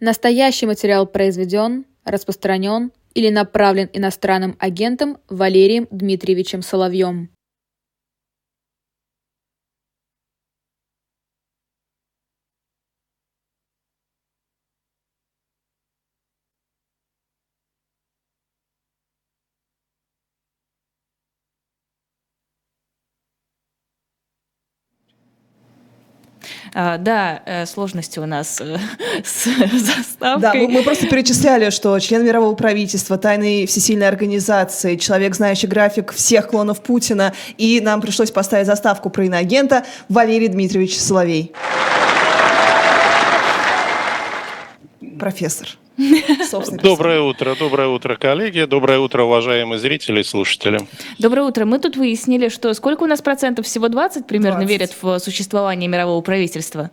Настоящий материал произведен, распространен или направлен иностранным агентом Валерием Дмитриевичем Соловьем. А, да, э, сложности у нас э, с заставкой. Да, мы, просто перечисляли, что член мирового правительства, тайной всесильной организации, человек, знающий график всех клонов Путина, и нам пришлось поставить заставку про иноагента Валерий Дмитриевич Соловей. Профессор. Доброе утро, доброе утро, коллеги, доброе утро, уважаемые зрители и слушатели. Доброе утро. Мы тут выяснили, что сколько у нас процентов, всего 20 примерно 20. верят в существование мирового правительства?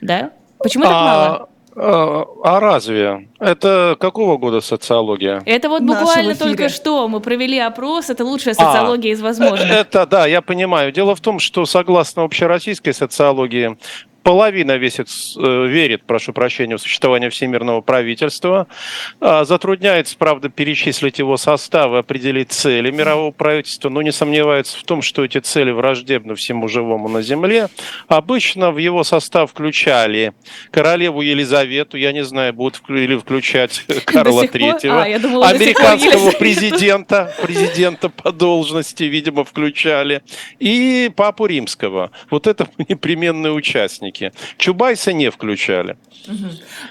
Да? Почему так а, мало? А, а разве? Это какого года социология? Это вот буквально только что мы провели опрос, это лучшая социология а, из возможных. Это, да, я понимаю. Дело в том, что согласно общероссийской социологии, половина весит, э, верит, прошу прощения, в существование всемирного правительства. А, затрудняется, правда, перечислить его состав и определить цели мирового правительства, но не сомневается в том, что эти цели враждебны всему живому на Земле. Обычно в его состав включали королеву Елизавету, я не знаю, будут или включать Карла Третьего, а, американского президента, президента по должности, видимо, включали, и папу римского. Вот это непременные участники участники. Чубайса не включали. Угу.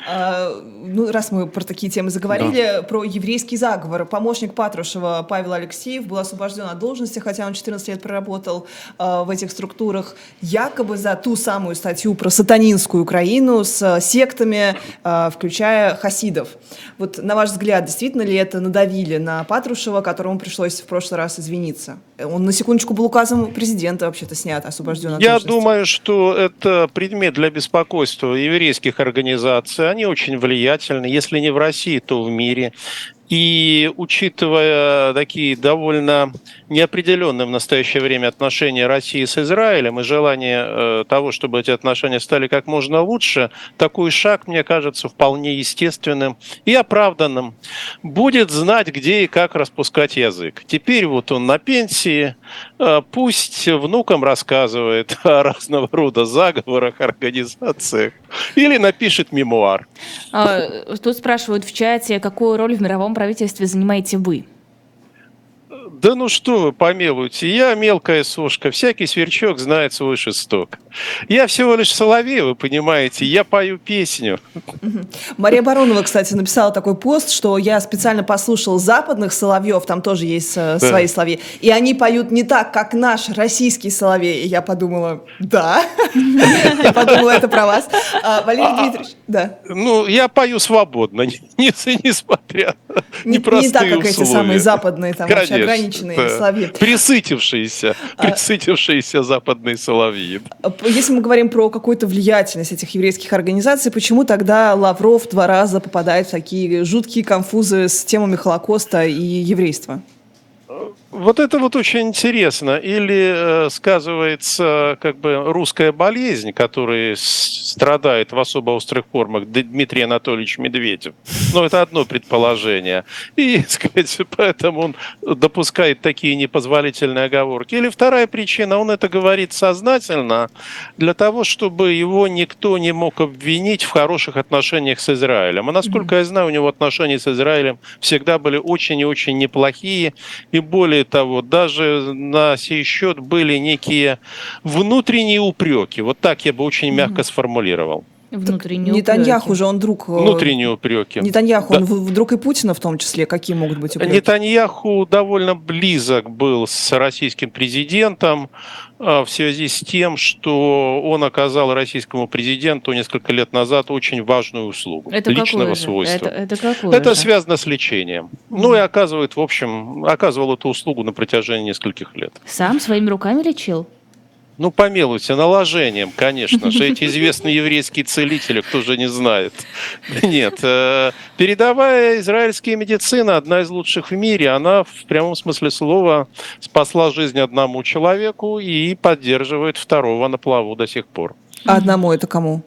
А, ну, раз мы про такие темы заговорили, да. про еврейский заговор. Помощник Патрушева Павел Алексеев был освобожден от должности, хотя он 14 лет проработал а, в этих структурах, якобы за ту самую статью про сатанинскую Украину с сектами, а, включая хасидов. Вот на ваш взгляд, действительно ли это надавили на Патрушева, которому пришлось в прошлый раз извиниться? Он на секундочку был указом президента вообще-то снят, освобожден от Я должности. думаю, что это предмет для беспокойства еврейских организаций. Они очень влиятельны, если не в России, то в мире. И учитывая такие довольно неопределенные в настоящее время отношения России с Израилем и желание э, того, чтобы эти отношения стали как можно лучше, такой шаг, мне кажется, вполне естественным и оправданным. Будет знать, где и как распускать язык. Теперь вот он на пенсии, э, пусть внукам рассказывает о разного рода заговорах, организациях или напишет мемуар. А, тут спрашивают в чате, какую роль в мировом правительстве занимаете вы? Да ну что вы помилуйте, я мелкая сушка, всякий сверчок знает свой шесток. Я всего лишь соловей, вы понимаете, я пою песню. Мария Баронова, кстати, написала такой пост, что я специально послушал западных соловьев, там тоже есть э, да. свои соловьи, и они поют не так, как наш российский соловей. И я подумала, да, я подумала, это про вас. А, Валерий а, Дмитриевич, да. Ну, я пою свободно, несмотря не Не так, как эти самые западные, там, очень ограниченные да. соловьи. Присытившиеся, а, присытившиеся западные соловьи. Если мы говорим про какую-то влиятельность этих еврейских организаций, почему тогда Лавров два раза попадает в такие жуткие конфузы с темами Холокоста и еврейства? Вот это вот очень интересно. Или э, сказывается как бы русская болезнь, которая страдает в особо острых формах Дмитрий Анатольевич Медведев. Ну, это одно предположение. И, сказать, поэтому он допускает такие непозволительные оговорки. Или вторая причина, он это говорит сознательно для того, чтобы его никто не мог обвинить в хороших отношениях с Израилем. А насколько я знаю, у него отношения с Израилем всегда были очень и очень неплохие. И более более того, даже на сей счет были некие внутренние упреки. Вот так я бы очень мягко сформулировал. Внутренние Нетаньяху же он друг... Э, внутренние упреки. Нетаньяху, да. он вдруг и Путина в том числе. Какие могут быть упреки? Нетаньяху довольно близок был с российским президентом в связи с тем, что он оказал российскому президенту несколько лет назад очень важную услугу это личного свойства. Это, это, какое это же? связано с лечением. Mm. Ну и оказывает, в общем, оказывал эту услугу на протяжении нескольких лет. Сам своими руками лечил? Ну, помилуйте, наложением, конечно же. Эти известные еврейские целители, кто же не знает. Нет. Э, передовая израильская медицина, одна из лучших в мире, она в прямом смысле слова спасла жизнь одному человеку и поддерживает второго на плаву до сих пор. А одному это кому?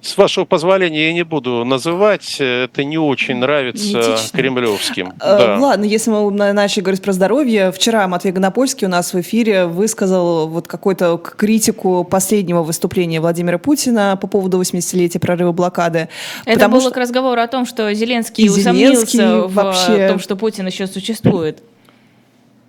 С вашего позволения, я не буду называть, это не очень нравится Этично. кремлевским. Э, да. Ладно, если мы начали говорить про здоровье, вчера Матвей Гонопольский у нас в эфире высказал вот какую-то критику последнего выступления Владимира Путина по поводу 80-летия прорыва блокады. Это было что... к разговору о том, что Зеленский, Зеленский усомнился вообще... в том, что Путин еще существует.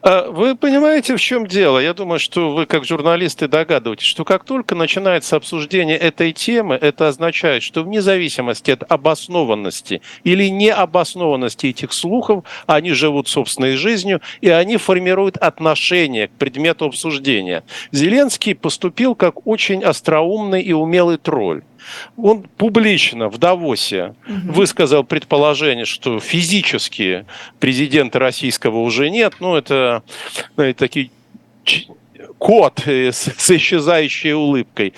А вы понимаете, в чем дело? Я думаю, что вы как журналисты догадываетесь, что как только начинается обсуждение этой темы, это означает, что вне зависимости от обоснованности или необоснованности этих слухов, они живут собственной жизнью, и они формируют отношение к предмету обсуждения. Зеленский поступил как очень остроумный и умелый тролль. Он публично в Давосе угу. высказал предположение, что физически президента российского уже нет. Ну, это знаете, такие кот с, с исчезающей улыбкой.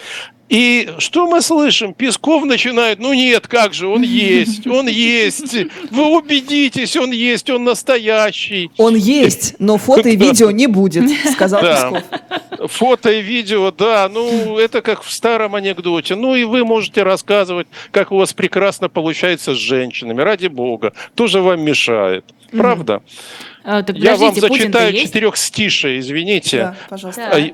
И что мы слышим? Песков начинает, ну нет, как же, он есть, он есть. Вы убедитесь, он есть, он настоящий. Он есть, но фото и видео не будет, сказал да. Песков. Фото и видео, да, ну это как в старом анекдоте. Ну и вы можете рассказывать, как у вас прекрасно получается с женщинами, ради бога. Тоже вам мешает. Правда? А, так, Я вам зачитаю четырех стишей, извините. Да, пожалуйста.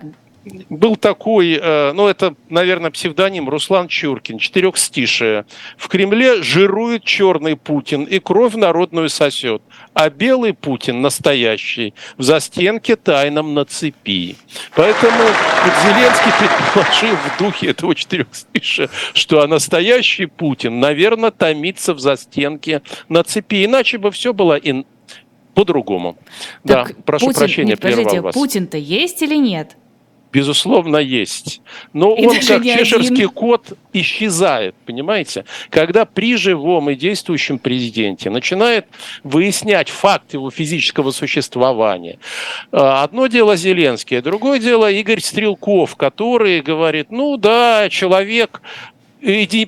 Был такой, э, ну это, наверное, псевдоним Руслан Чуркин, четырехстишие. В Кремле жирует черный Путин и кровь народную сосет, а белый Путин настоящий в застенке тайном на цепи. Поэтому вот Зеленский предположил в духе этого четырехстишия, что а настоящий Путин, наверное, томится в застенке на цепи. Иначе бы все было по-другому. да, прошу Путин, прощения, нет, прервал вас. Путин-то есть или нет? Безусловно, есть. Но и он, как чешерский один. кот, исчезает, понимаете? Когда при живом и действующем президенте начинает выяснять факт его физического существования. А, одно дело Зеленский, а другое дело Игорь Стрелков, который говорит, ну да, человек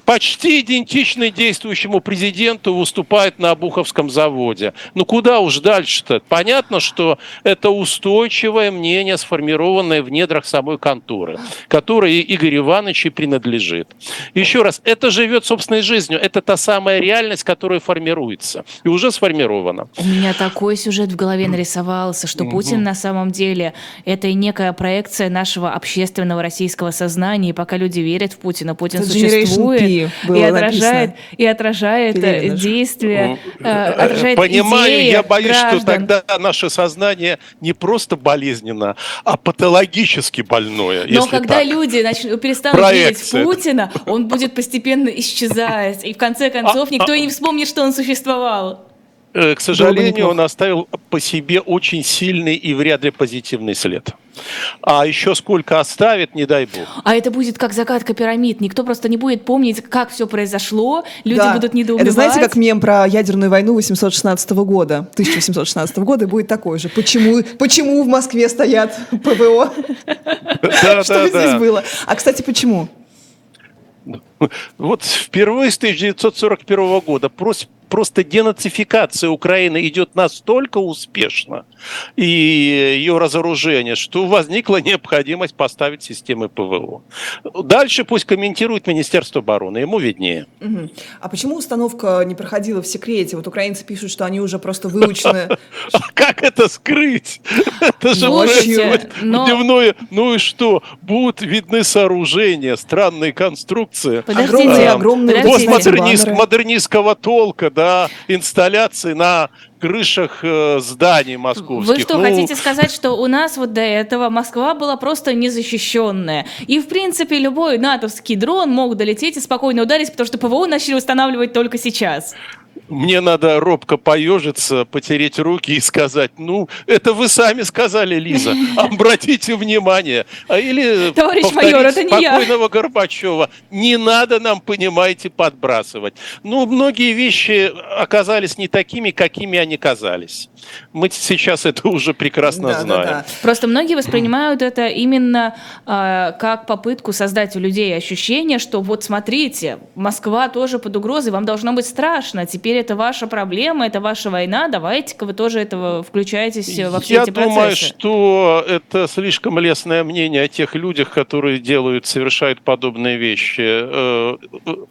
почти идентичный действующему президенту выступает на Обуховском заводе. Ну куда уж дальше-то? Понятно, что это устойчивое мнение, сформированное в недрах самой конторы, которой Игорь Иванович и принадлежит. Еще раз, это живет собственной жизнью. Это та самая реальность, которая формируется. И уже сформирована. У меня такой сюжет в голове нарисовался, что Путин на самом деле это и некая проекция нашего общественного российского сознания. И пока люди верят в Путина, Путин существует существует и отражает, и отражает Пелевина действия, ну, э, отражает Понимаю, идеи я боюсь, граждан. что тогда наше сознание не просто болезненно, а патологически больное. Но когда так. люди начнут, перестанут Проекция. верить в Путина, он будет постепенно исчезать, и в конце концов а, никто а, и не вспомнит, что он существовал. Э, к сожалению, он оставил по себе очень сильный и вряд ли позитивный след. А еще сколько оставит, не дай бог. А это будет как загадка пирамид. Никто просто не будет помнить, как все произошло. Люди да. будут недоумевать. Это знаете, как мем про ядерную войну 816 года, 1816 года, будет такой же. Почему, почему в Москве стоят ПВО? Что здесь было? А, кстати, почему? Вот впервые с 1941 года просто денацификация Украины идет настолько успешно, и ее разоружение, что возникла необходимость поставить системы ПВО. Дальше пусть комментирует Министерство обороны, ему виднее. Угу. А почему установка не проходила в секрете? Вот украинцы пишут, что они уже просто выучены. А как это скрыть? Это же дневное. Ну и что? Будут видны сооружения, странные конструкции. Подождите, огромные модернистского толка, да, да, инсталляции на крышах э, зданий московских. Вы что, ну... хотите сказать, что у нас вот до этого Москва была просто незащищенная? И, в принципе, любой натовский дрон мог долететь и спокойно ударить, потому что ПВО начали устанавливать только сейчас мне надо робко поежиться, потереть руки и сказать, ну, это вы сами сказали, Лиза, обратите внимание. А или Товарищ майор, это не спокойного я. Горбачева. Не надо нам, понимаете, подбрасывать. Ну, многие вещи оказались не такими, какими они казались. Мы сейчас это уже прекрасно да, знаем. Да, да. Просто многие воспринимают это именно э, как попытку создать у людей ощущение, что вот смотрите, Москва тоже под угрозой, вам должно быть страшно. Теперь теперь это ваша проблема, это ваша война, давайте-ка вы тоже этого включаетесь во все Я эти процессы. Я думаю, что это слишком лестное мнение о тех людях, которые делают, совершают подобные вещи. Э,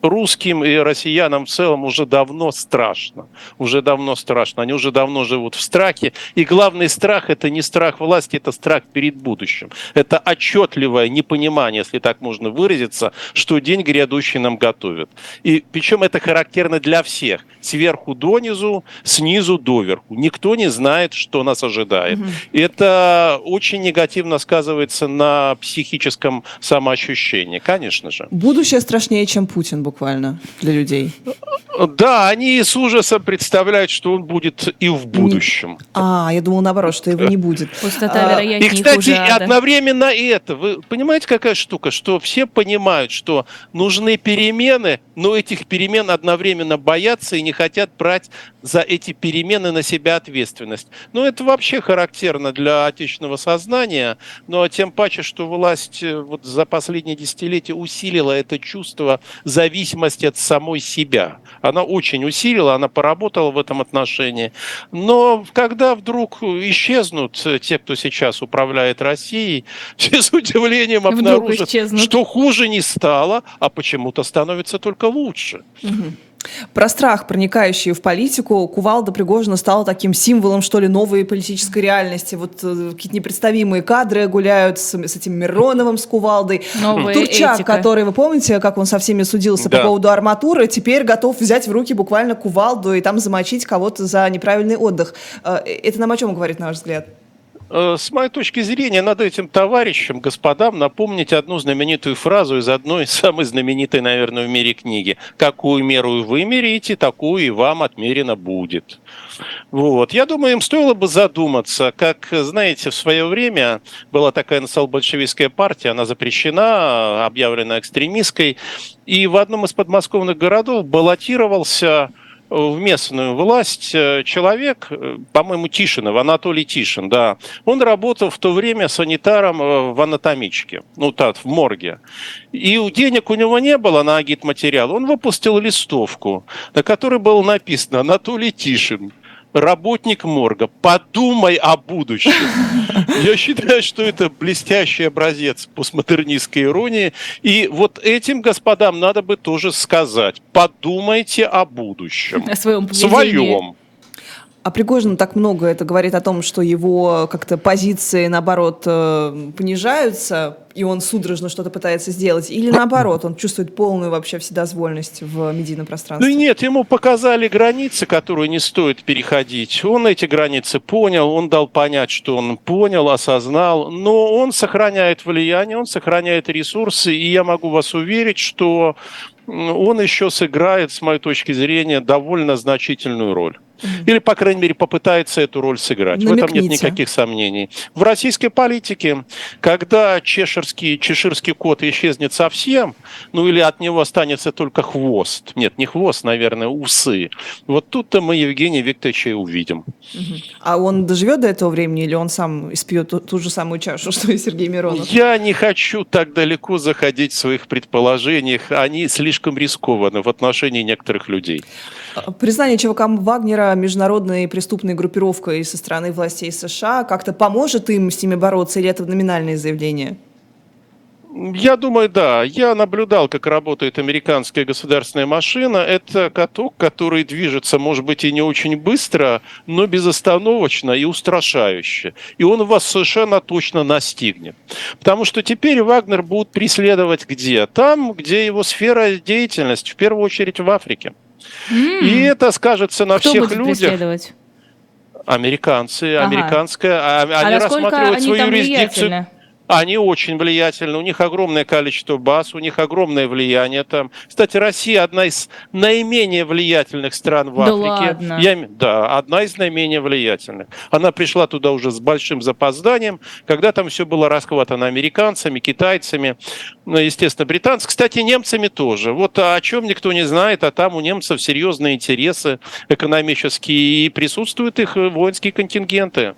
русским и россиянам в целом уже давно страшно. Уже давно страшно. Они уже давно живут в страхе. И главный страх – это не страх власти, это страх перед будущим. Это отчетливое непонимание, если так можно выразиться, что день грядущий нам готовит. И причем это характерно для всех. Сверху донизу, снизу доверху. Никто не знает, что нас ожидает. Угу. Это очень негативно сказывается на психическом самоощущении, конечно же. Будущее страшнее, чем Путин буквально для людей. Да, они с ужасом представляют, что он будет и в будущем. А, я думал наоборот, что его не будет. Пустота, а, вероятнее, И, кстати, хуже одновременно это. Вы понимаете, какая штука? Что все понимают, что нужны перемены, но этих перемен одновременно боятся и не хотят брать за эти перемены на себя ответственность. Ну, это вообще характерно для отечественного сознания, но тем паче, что власть э, вот за последние десятилетия усилила это чувство зависимости от самой себя. Она очень усилила, она поработала в этом отношении. Но когда вдруг исчезнут те, кто сейчас управляет Россией, все с удивлением обнаружат, что хуже не стало, а почему-то становится только лучше. Угу. Про страх, проникающий в политику, Кувалда Пригожина стала таким символом, что ли, новой политической реальности. Вот э, какие-то непредставимые кадры гуляют с, с этим Мироновым, с Кувалдой. Новая Турчак, этика. который, вы помните, как он со всеми судился да. по поводу арматуры, теперь готов взять в руки буквально Кувалду и там замочить кого-то за неправильный отдых. Э, это нам о чем говорит, на ваш взгляд? Э, с моей точки зрения, надо этим товарищам, господам, напомнить одну знаменитую фразу из одной самой знаменитой, наверное, в мире книги. «Какую меру вы мерите, такую и вам отмерено будет». Вот. Я думаю, им стоило бы задуматься, как, знаете, в свое время была такая национал-большевистская партия, она запрещена, объявлена экстремистской, и в одном из подмосковных городов баллотировался в местную власть э, человек, э, по-моему, Тишинов, Анатолий Тишин, да, он работал в то время санитаром э, в анатомичке, ну, так, в морге. И денег у него не было на агитматериал. Он выпустил листовку, на которой было написано «Анатолий Тишин, работник морга, подумай о будущем. Я считаю, что это блестящий образец постмодернистской иронии. И вот этим господам надо бы тоже сказать, подумайте о будущем. О своем поведении. Своем. А Пригожин так много это говорит о том, что его как-то позиции, наоборот, э, понижаются, и он судорожно что-то пытается сделать, или наоборот, он чувствует полную вообще вседозвольность в медийном пространстве? Ну нет, ему показали границы, которые не стоит переходить. Он эти границы понял, он дал понять, что он понял, осознал, но он сохраняет влияние, он сохраняет ресурсы, и я могу вас уверить, что он еще сыграет, с моей точки зрения, довольно значительную роль. Или, по крайней мере, попытается эту роль сыграть. Намекните. В этом нет никаких сомнений. В российской политике, когда чеширский, чеширский кот исчезнет совсем, ну или от него останется только хвост, нет, не хвост, наверное, усы, вот тут-то мы Евгения Викторовича и увидим. А он доживет до этого времени или он сам испьет ту, ту же самую чашу, что и Сергей Миронов? Я не хочу так далеко заходить в своих предположениях. Они слишком рискованы в отношении некоторых людей. Признание ЧВК Вагнера международной преступной группировкой со стороны властей США как-то поможет им с ними бороться, или это номинальное заявление? Я думаю, да. Я наблюдал, как работает американская государственная машина. Это каток, который движется, может быть, и не очень быстро, но безостановочно и устрашающе. И он вас совершенно точно настигнет. Потому что теперь Вагнер будут преследовать где? Там, где его сфера деятельности, в первую очередь в Африке. Mm. И это скажется на Кто всех будет людях. Преследовать? Американцы, ага. американская, а, они а рассматривают они свою юрисдикцию. Они очень влиятельны, у них огромное количество баз, у них огромное влияние там. Кстати, Россия одна из наименее влиятельных стран в да Африке. Ладно. Я, да, одна из наименее влиятельных. Она пришла туда уже с большим запозданием, когда там все было расхватано американцами, китайцами, ну, естественно, британцами. Кстати, немцами тоже. Вот о чем никто не знает, а там у немцев серьезные интересы экономические, и присутствуют их воинские контингенты.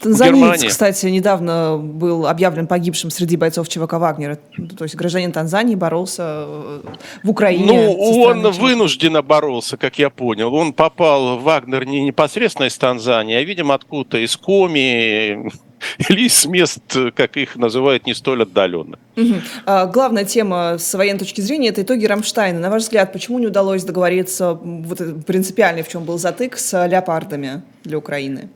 Танзанийц, кстати, недавно был объявлен погибшим среди бойцов ЧВК «Вагнера». То есть гражданин Танзании боролся э, в Украине. Ну, он вынужденно боролся, как я понял. Он попал в «Вагнер» не непосредственно из Танзании, а, видимо, откуда-то из Коми, или из мест, как их называют, не столь отдаленных. Угу. А, главная тема с военной точки зрения – это итоги Рамштайна. На ваш взгляд, почему не удалось договориться, вот принципиально в чем был затык, с леопардами для Украины?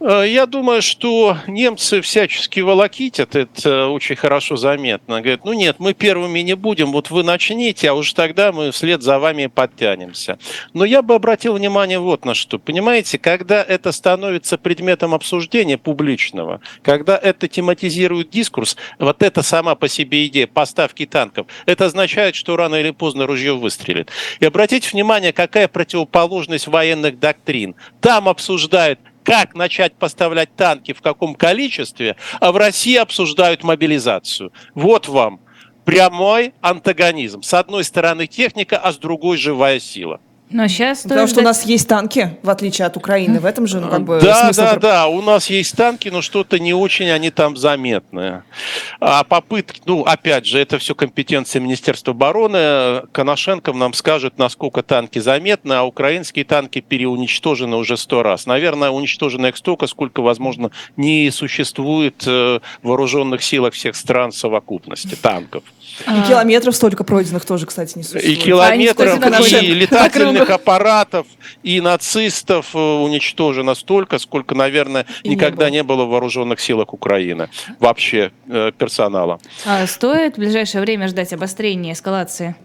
Э, я думаю, что немцы всячески волокитят, это очень хорошо заметно. Говорят, ну нет, мы первыми не будем, вот вы начните, а уж тогда мы вслед за вами подтянемся. Но я бы обратил внимание вот на что. Понимаете, когда это становится предметом обсуждения публичного, когда это тематизирует дискурс, вот это сама по себе идея поставки танков, это означает, что рано или поздно ружье выстрелит. И обратите внимание, какая противоположность военных доктрин. Там обсуждают как начать поставлять танки, в каком количестве, а в России обсуждают мобилизацию. Вот вам прямой антагонизм. С одной стороны техника, а с другой живая сила. Но сейчас Потому что у нас есть танки, в отличие от Украины. В этом же, ну, как бы, Да, смысл... да, да, у нас есть танки, но что-то не очень они там заметны. А попытки, ну, опять же, это все компетенция Министерства обороны. Коношенков нам скажет, насколько танки заметны, а украинские танки переуничтожены уже сто раз. Наверное, уничтожено их столько, сколько, возможно, не существует э, в вооруженных силах всех стран совокупности танков. И километров столько пройденных тоже, кстати, не существует. И километров, а и летательных аппаратов, и нацистов э, уничтожено столько, сколько, наверное, и никогда не было. не было в вооруженных силах Украины. Вообще э, персонала. А стоит в ближайшее время ждать обострения, эскалации?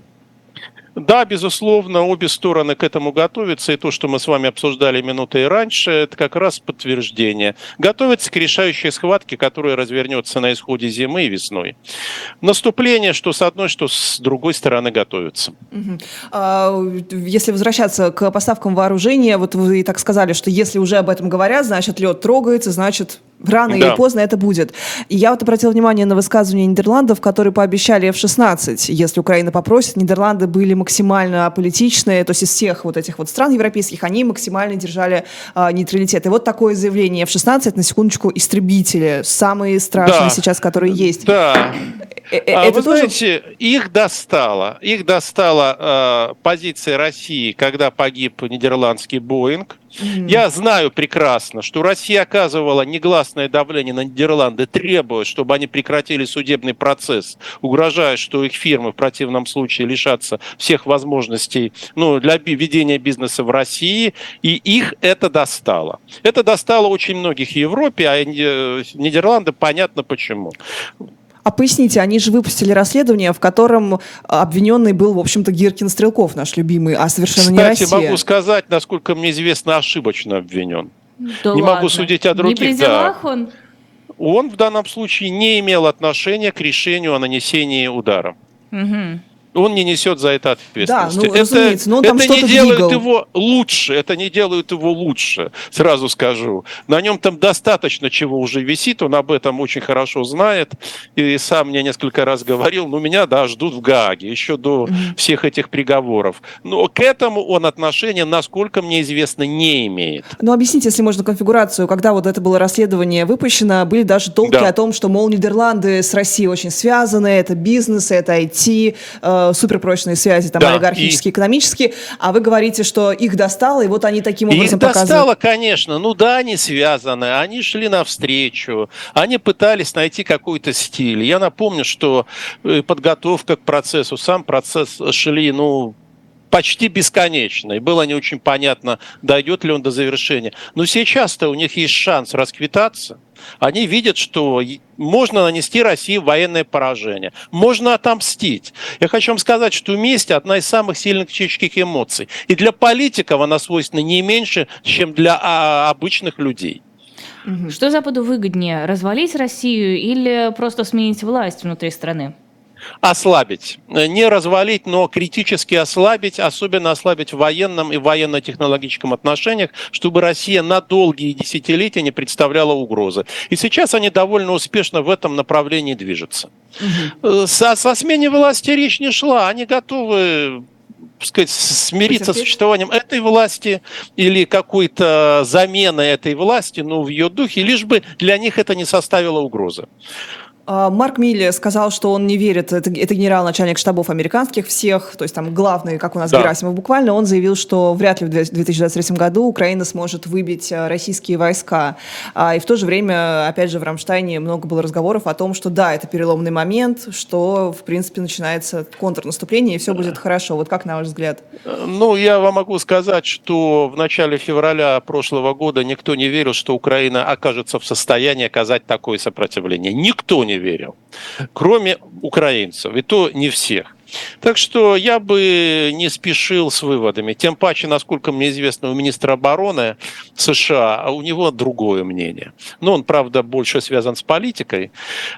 Да, безусловно, обе стороны к этому готовятся, и то, что мы с вами обсуждали минуты раньше, это как раз подтверждение. Готовятся к решающей схватке, которая развернется на исходе зимы и весной. Наступление, что с одной, что с другой стороны готовится. А, если возвращаться к поставкам вооружения, вот вы и так сказали, что если уже об этом говорят, значит лед трогается, значит Рано да. или поздно это будет. И я вот обратила внимание на высказывание Нидерландов, которые пообещали F-16. Если Украина попросит, Нидерланды были максимально аполитичные, то есть из всех вот этих вот стран европейских они максимально держали а, нейтралитет. И вот такое заявление F-16, на секундочку, истребители, самые страшные да. сейчас, которые есть. Да. Э, э, а, это вы тоже... знаете, их достало, их достала э, позиция России, когда погиб нидерландский Боинг. Я знаю прекрасно, что Россия оказывала негласное давление на Нидерланды, требуя, чтобы они прекратили судебный процесс, угрожая, что их фирмы в противном случае лишатся всех возможностей ну, для ведения бизнеса в России, и их это достало. Это достало очень многих в Европе, а э, Нидерланды понятно почему. А поясните, они же выпустили расследование, в котором обвиненный был, в общем-то, Гиркин Стрелков, наш любимый, а совершенно Кстати, не Россия. Кстати, могу сказать, насколько мне известно, ошибочно обвинен. Да не ладно. могу судить о других. Не при делах да. он? Он в данном случае не имел отношения к решению о нанесении удара. Угу он не несет за это ответственности. Да, ну, это, но он там это не делает двигал. его лучше, это не делает его лучше, сразу скажу. На нем там достаточно чего уже висит, он об этом очень хорошо знает, и сам мне несколько раз говорил, ну, меня, да, ждут в Гааге, еще до всех этих приговоров. Но к этому он отношения, насколько мне известно, не имеет. Ну, объясните, если можно, конфигурацию. Когда вот это было расследование выпущено, были даже толки да. о том, что, мол, Нидерланды с Россией очень связаны, это бизнес, это IT, э, суперпрочные связи, там, да, олигархические, и... экономические, а вы говорите, что их достало, и вот они таким образом их показывают. Достало, конечно. Ну да, они связаны, они шли навстречу, они пытались найти какой-то стиль. Я напомню, что э, подготовка к процессу, сам процесс шли, ну, почти бесконечно. И было не очень понятно, дойдет ли он до завершения. Но сейчас-то у них есть шанс расквитаться. Они видят, что можно нанести России военное поражение, можно отомстить. Я хочу вам сказать, что месть – одна из самых сильных человеческих эмоций. И для политиков она свойственна не меньше, чем для а, обычных людей. Что Западу выгоднее, развалить Россию или просто сменить власть внутри страны? Ослабить. Не развалить, но критически ослабить, особенно ослабить в военном и военно-технологическом отношениях, чтобы Россия на долгие десятилетия не представляла угрозы. И сейчас они довольно успешно в этом направлении движутся. Угу. Со, со смене власти речь не шла. Они готовы сказать, смириться с существованием этой власти или какой-то заменой этой власти, ну, в ее духе, лишь бы для них это не составило угрозы. А, Марк Милли сказал, что он не верит, это, это генерал-начальник штабов американских всех, то есть там главный, как у нас да. Герасимов буквально, он заявил, что вряд ли в 2023 году Украина сможет выбить а, российские войска. А, и в то же время, опять же, в Рамштайне много было разговоров о том, что да, это переломный момент, что, в принципе, начинается контрнаступление, и все будет хорошо. Вот как на ваш взгляд? Ну, я вам могу сказать, что в начале февраля прошлого года никто не верил, что Украина окажется в состоянии оказать такое сопротивление. Никто не верил, кроме украинцев, и то не всех. Так что я бы не спешил с выводами. Тем паче, насколько мне известно, у министра обороны США, а у него другое мнение. Но он, правда, больше связан с политикой.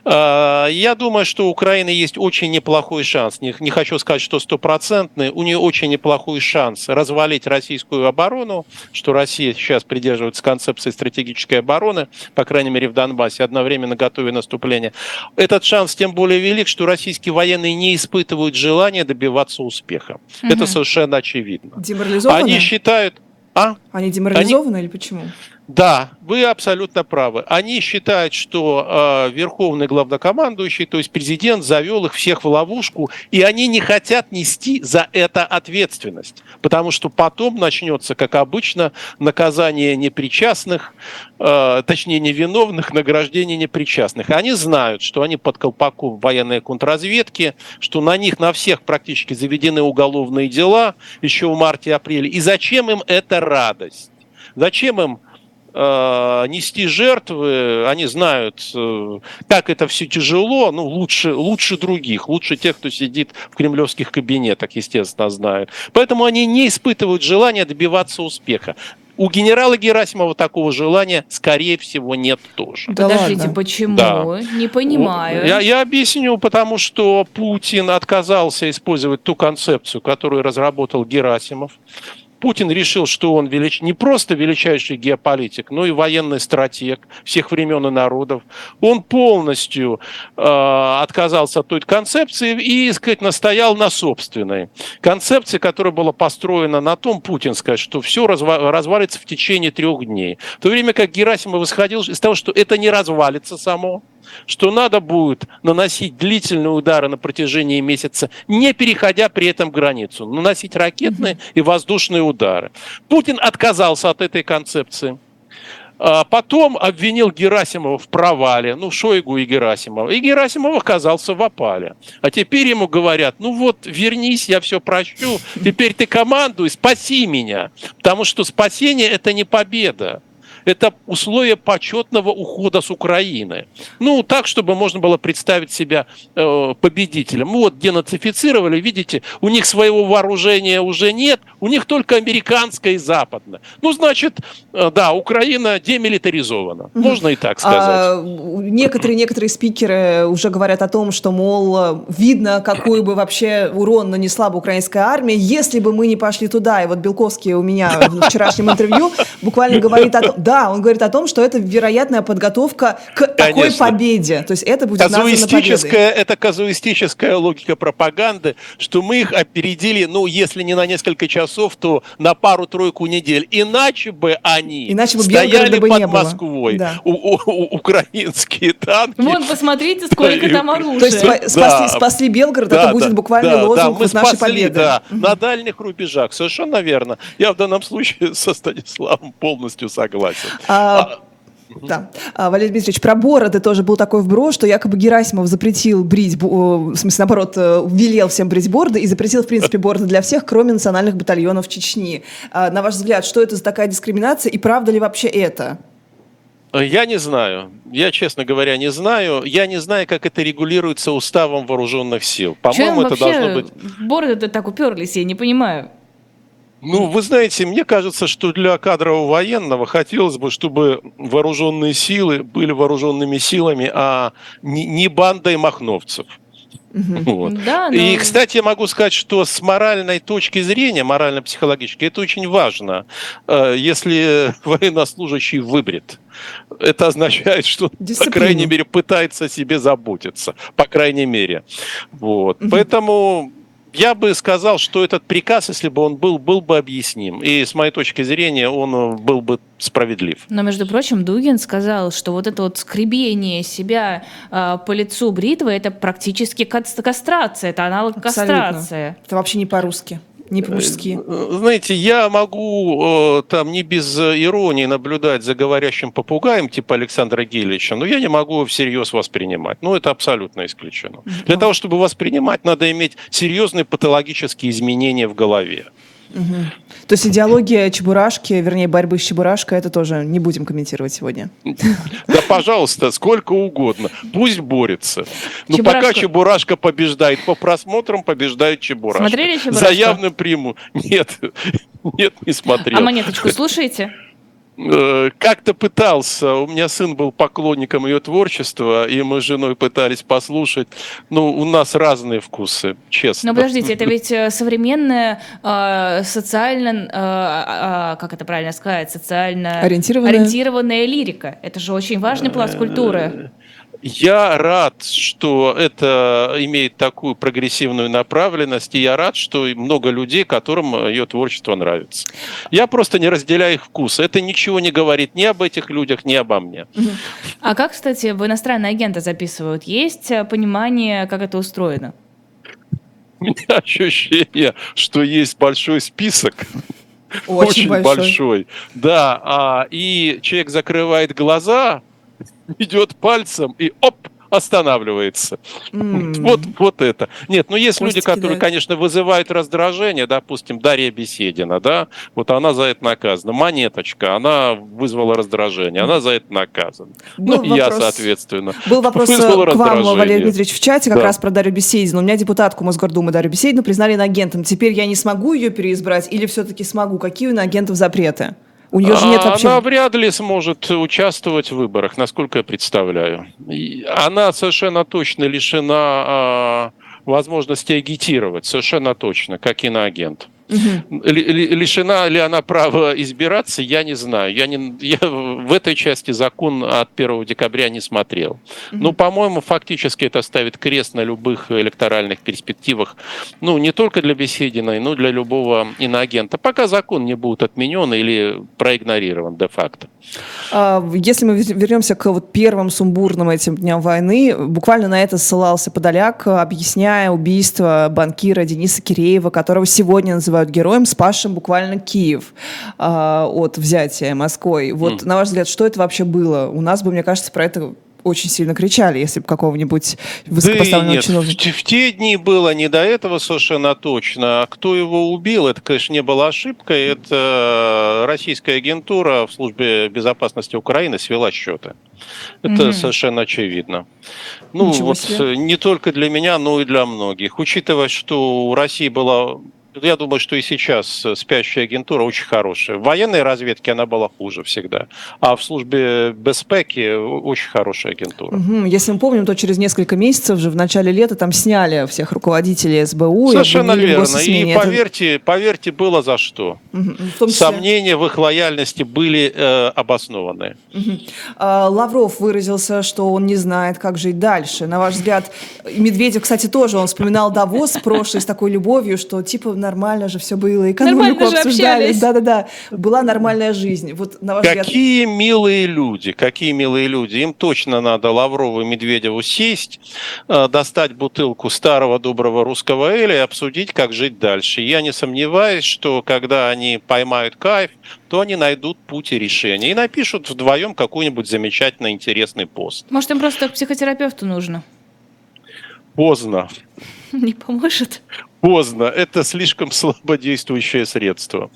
А, я думаю, что у Украины есть очень неплохой шанс. Не, не хочу сказать, что стопроцентный. У нее очень неплохой шанс развалить российскую оборону, что Россия сейчас придерживается концепции стратегической обороны, по крайней мере в Донбассе, одновременно готовя наступление. Этот шанс тем более велик, что российские военные не испытывают желание добиваться успеха. Угу. Это совершенно очевидно. Деморализованы? Они считают... А? Они деморализованы Они... или почему? Да, вы абсолютно правы. Они считают, что э, верховный главнокомандующий, то есть президент, завел их всех в ловушку, и они не хотят нести за это ответственность, потому что потом начнется, как обычно, наказание непричастных, э, точнее невиновных, награждение непричастных. Они знают, что они под колпаком военной контрразведки, что на них на всех практически заведены уголовные дела еще в марте-апреле. И зачем им эта радость? Зачем им э, нести жертвы, они знают, э, как это все тяжело, ну, лучше, лучше других, лучше тех, кто сидит в кремлевских кабинетах, естественно, знают. Поэтому они не испытывают желания добиваться успеха. У генерала Герасимова такого желания, скорее всего, нет тоже. Да Подождите, ладно. почему? Да. Не понимаю. Я, я объясню, потому что Путин отказался использовать ту концепцию, которую разработал Герасимов. Путин решил, что он велич... не просто величайший геополитик, но и военный стратег всех времен и народов. Он полностью э, отказался от той концепции и, сказать, настоял на собственной концепции, которая была построена на том, Путин сказать, что все разва... развалится в течение трех дней. В то время как Герасимов исходил из того, что это не развалится само, что надо будет наносить длительные удары на протяжении месяца, не переходя при этом границу, наносить ракетные и воздушные удары. Путин отказался от этой концепции. А потом обвинил Герасимова в провале, ну, Шойгу и Герасимова. И Герасимов оказался в опале. А теперь ему говорят, ну вот, вернись, я все прощу, теперь ты командуй, спаси меня. Потому что спасение – это не победа это условие почетного ухода с Украины. Ну, так, чтобы можно было представить себя э, победителем. Вот денацифицировали, видите, у них своего вооружения уже нет, у них только американское и западное. Ну, значит, э, да, Украина демилитаризована. Можно и так сказать. А, некоторые, некоторые спикеры уже говорят о том, что, мол, видно, какой бы вообще урон нанесла бы украинская армия, если бы мы не пошли туда. И вот Белковский у меня в вчерашнем интервью буквально говорит о том, да, да, он говорит о том, что это вероятная подготовка к Конечно. такой победе. То есть это будет казуистическая, Это казуистическая логика пропаганды, что мы их опередили, ну, если не на несколько часов, то на пару-тройку недель. Иначе бы они Иначе бы стояли бы под не Москвой. Да. У, у, у, украинские танки. Вон, посмотрите, сколько там оружия. То есть спасли, да. спасли Белгород, да, это будет да, буквально да, лозунг да, мы нашей спасли, победы. Да, на дальних рубежах. Совершенно верно. Я в данном случае со Станиславом полностью согласен. А, а, да. А, Валерий Дмитриевич, про бороды тоже был такой вброс, что якобы Герасимов запретил брить, в смысле, наоборот, э, велел всем брить бороды и запретил, в принципе, бороды для всех, кроме национальных батальонов Чечни. А, на ваш взгляд, что это за такая дискриминация и правда ли вообще это? Я не знаю. Я, честно говоря, не знаю. Я не знаю, как это регулируется уставом вооруженных сил. По-моему, это должно быть... Бороды-то так уперлись, я не понимаю. Ну, вы знаете, мне кажется, что для кадрового военного хотелось бы, чтобы вооруженные силы были вооруженными силами, а не бандой махновцев. Вот. Да, но... И, кстати, я могу сказать, что с моральной точки зрения, морально-психологически, это очень важно. Э, если военнослужащий выбрит, это означает, что, Дисциплина. по крайней мере, пытается о себе заботиться. По крайней мере. Вот. Угу. Поэтому я бы сказал, что этот приказ, если бы он был, был бы объясним. И с моей точки зрения, он был бы справедлив. Но, между прочим, Дугин сказал, что вот это вот скребение себя э, по лицу бритвы, это практически кастрация, это аналог Абсолютно. кастрации. Это вообще не по-русски не по-мужски. Э, знаете, я могу э, там не без иронии наблюдать за говорящим попугаем типа Александра Гилича, но я не могу всерьез воспринимать. Ну, это абсолютно исключено. Для того, чтобы воспринимать, надо иметь серьезные патологические изменения в голове. Угу. То есть идеология Чебурашки, вернее, борьбы с Чебурашкой, это тоже не будем комментировать сегодня. Да, пожалуйста, сколько угодно. Пусть борется. Но пока Чебурашка побеждает по просмотрам, побеждает Чебурашка. Смотрели Чебурашку? За явным приму. Нет, нет, не смотрел. А монеточку слушаете? Э, как-то пытался. У меня сын был поклонником ее творчества, и мы с женой пытались послушать. Ну, у нас разные вкусы, честно. Но подождите, это ведь э, современная э, социально, э, э, как это правильно сказать, социально ориентированная. ориентированная лирика. Это же очень важный пласт культуры. Я рад, что это имеет такую прогрессивную направленность, и я рад, что много людей, которым ее творчество нравится. Я просто не разделяю их вкус. Это ничего не говорит ни об этих людях, ни обо мне. А как, кстати, в иностранные агенты записывают? Есть э, понимание, как это устроено? У меня ощущение, что есть большой список. Очень, Очень большой. большой. Да, а, и человек закрывает глаза, идет пальцем и оп, останавливается. Mm. Вот, вот это. Нет, ну есть Пусть люди, которые, конечно, вызывают раздражение, допустим, Дарья Беседина, да, вот она за это наказана. Монеточка, она вызвала раздражение, она за это наказана. Был ну, вопрос, я, соответственно, Был вопрос э, к вам, Валерий Дмитриевич, в чате как да. раз про Дарью Беседину. У меня депутатку Мосгордумы Дарью Беседину признали иноагентом. Теперь я не смогу ее переизбрать или все-таки смогу? Какие у иноагентов запреты? У нее же нет а, вообще... Она вряд ли сможет участвовать в выборах, насколько я представляю. Она совершенно точно лишена а, возможности агитировать, совершенно точно, как иноагент. Угу. Лишена ли она права избираться, я не знаю. Я, не, я в этой части закон от 1 декабря не смотрел. Угу. Ну, по-моему, фактически это ставит крест на любых электоральных перспективах. Ну, не только для Бесединой, но и для любого иноагента. Пока закон не будет отменен или проигнорирован де-факто. А, если мы вернемся к вот первым сумбурным этим дням войны, буквально на это ссылался Подоляк, объясняя убийство банкира Дениса Киреева, которого сегодня называют называют героем, спасшим буквально Киев а, от взятия Москвой. Вот, mm. на ваш взгляд, что это вообще было? У нас бы, мне кажется, про это очень сильно кричали, если бы какого-нибудь высокопоставленного да чиновника. В, в те дни было не до этого совершенно точно. А кто его убил, это, конечно, не была ошибкой. Это российская агентура в службе безопасности Украины свела счеты. Это угу. совершенно очевидно. Ну, Ничего вот себе. не только для меня, но и для многих. Учитывая, что у России была я думаю, что и сейчас э, спящая агентура очень хорошая. В военной разведке она была хуже всегда, а в службе безпеки очень хорошая агентура. Угу. Если мы помним, то через несколько месяцев же в начале лета там сняли всех руководителей СБУ. Совершенно и верно. И Это... поверьте, поверьте, было за что. Угу. Числе... Сомнения в их лояльности были э, обоснованы. Угу. А, Лавров выразился, что он не знает, как жить дальше. На ваш взгляд, Медведев, кстати, тоже, он вспоминал Давос прошлый с такой любовью, что типа нормально же все было, экономику нормально обсуждали. Да-да-да, была нормальная жизнь. Вот, на ваш какие взгляд... милые люди, какие милые люди. Им точно надо Лаврову и Медведеву сесть, э, достать бутылку старого доброго русского эля и обсудить, как жить дальше. Я не сомневаюсь, что когда они поймают кайф, то они найдут путь и решение. И напишут вдвоем какой-нибудь замечательно интересный пост. Может, им просто к психотерапевту нужно? Поздно. Не поможет? поздно. Это слишком слабодействующее средство.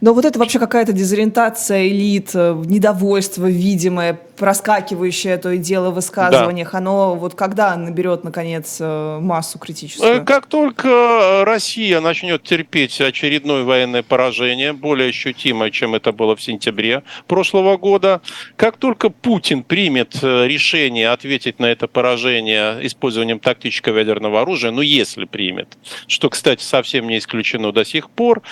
Но вот это вообще какая-то дезориентация элит, э, недовольство видимое, проскакивающее то и дело в высказываниях, да. оно вот когда наберет, наконец, э, массу критическую? Э, как только Россия начнет терпеть очередное военное поражение, более ощутимое, чем это было в сентябре прошлого года, как только Путин примет решение ответить на это поражение использованием тактического ядерного оружия, ну если примет, что, кстати, совсем не исключено до сих пор,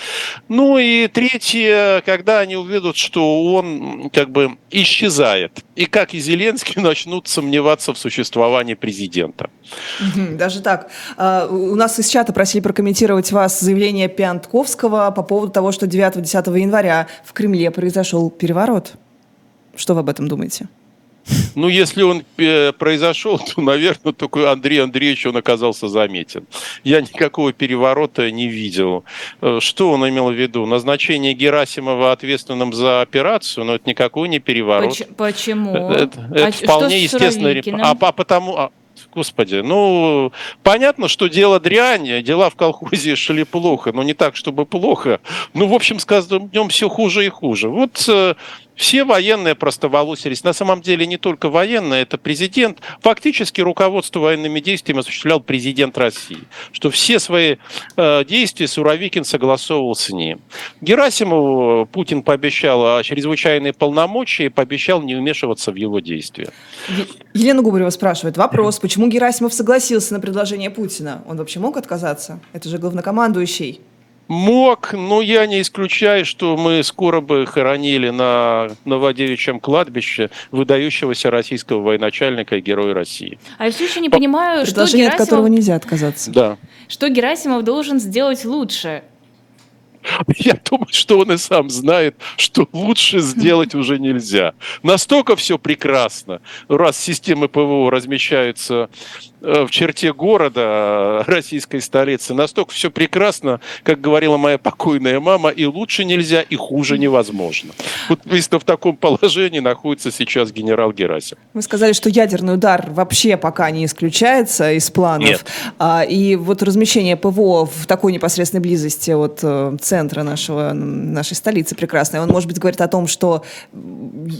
ну и третье, когда они увидят, что он как бы исчезает. И как и Зеленский начнут сомневаться в существовании президента. Даже так. А, у нас из чата просили прокомментировать вас заявление Пиантковского по поводу того, что 9-10 января в Кремле произошел переворот. Что вы об этом думаете? Ну, если он э, произошел, то, наверное, только Андрей Андреевич, он оказался заметен. Я никакого переворота не видел. Э, что он имел в виду? Назначение Герасимова ответственным за операцию, но это никакой не переворот. Почему? Это, это а вполне естественно. А, а потому... А, Господи, ну, понятно, что дело дрянь, дела в колхозе шли плохо, но не так, чтобы плохо. Ну, в общем, с каждым днем все хуже и хуже. Вот э, все военные просто волосились. На самом деле не только военные, это президент. Фактически руководство военными действиями осуществлял президент России. Что все свои э, действия Суровикин согласовывал с ним. Герасимову Путин пообещал чрезвычайные полномочия и пообещал не вмешиваться в его действия. Елена Губарева спрашивает. Вопрос, почему Герасимов согласился на предложение Путина? Он вообще мог отказаться? Это же главнокомандующий. Мог, но я не исключаю, что мы скоро бы хоронили на Новодевичьем кладбище выдающегося российского военачальника и героя России. А я все еще не По... понимаю, что Герасимов... от которого нельзя отказаться. Да. Что Герасимов должен сделать лучше? Я думаю, что он и сам знает, что лучше сделать уже нельзя. Настолько все прекрасно, раз системы ПВО размещаются в черте города российской столицы. Настолько все прекрасно, как говорила моя покойная мама, и лучше нельзя, и хуже невозможно. Вот если в таком положении находится сейчас генерал Герасим. Вы сказали, что ядерный удар вообще пока не исключается из планов. Нет. А, и вот размещение ПВО в такой непосредственной близости от э, центра нашего, нашей столицы прекрасной, он, может быть, говорит о том, что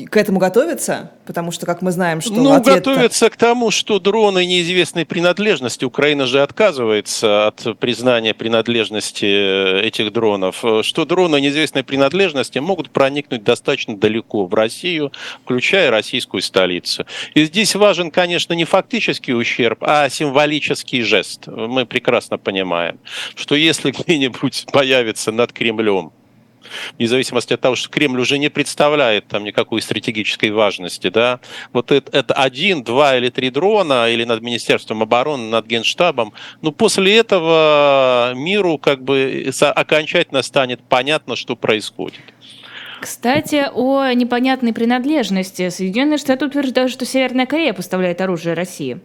к этому готовится? Потому что, как мы знаем, что Ну, готовится к тому, что дроны неизвестны местной принадлежности. Украина же отказывается от признания принадлежности э, этих дронов. Что дроны неизвестной принадлежности могут проникнуть достаточно далеко в Россию, включая российскую столицу. И здесь важен, конечно, не фактический ущерб, а символический жест. Мы прекрасно понимаем, что если где-нибудь появится над Кремлем вне зависимости от того, что Кремль уже не представляет там никакой стратегической важности, да, вот это, это один, два или три дрона, или над Министерством обороны, над Генштабом, ну, после этого миру как бы окончательно станет понятно, что происходит. Кстати, о непонятной принадлежности. Соединенные Штаты утверждают, что Северная Корея поставляет оружие России.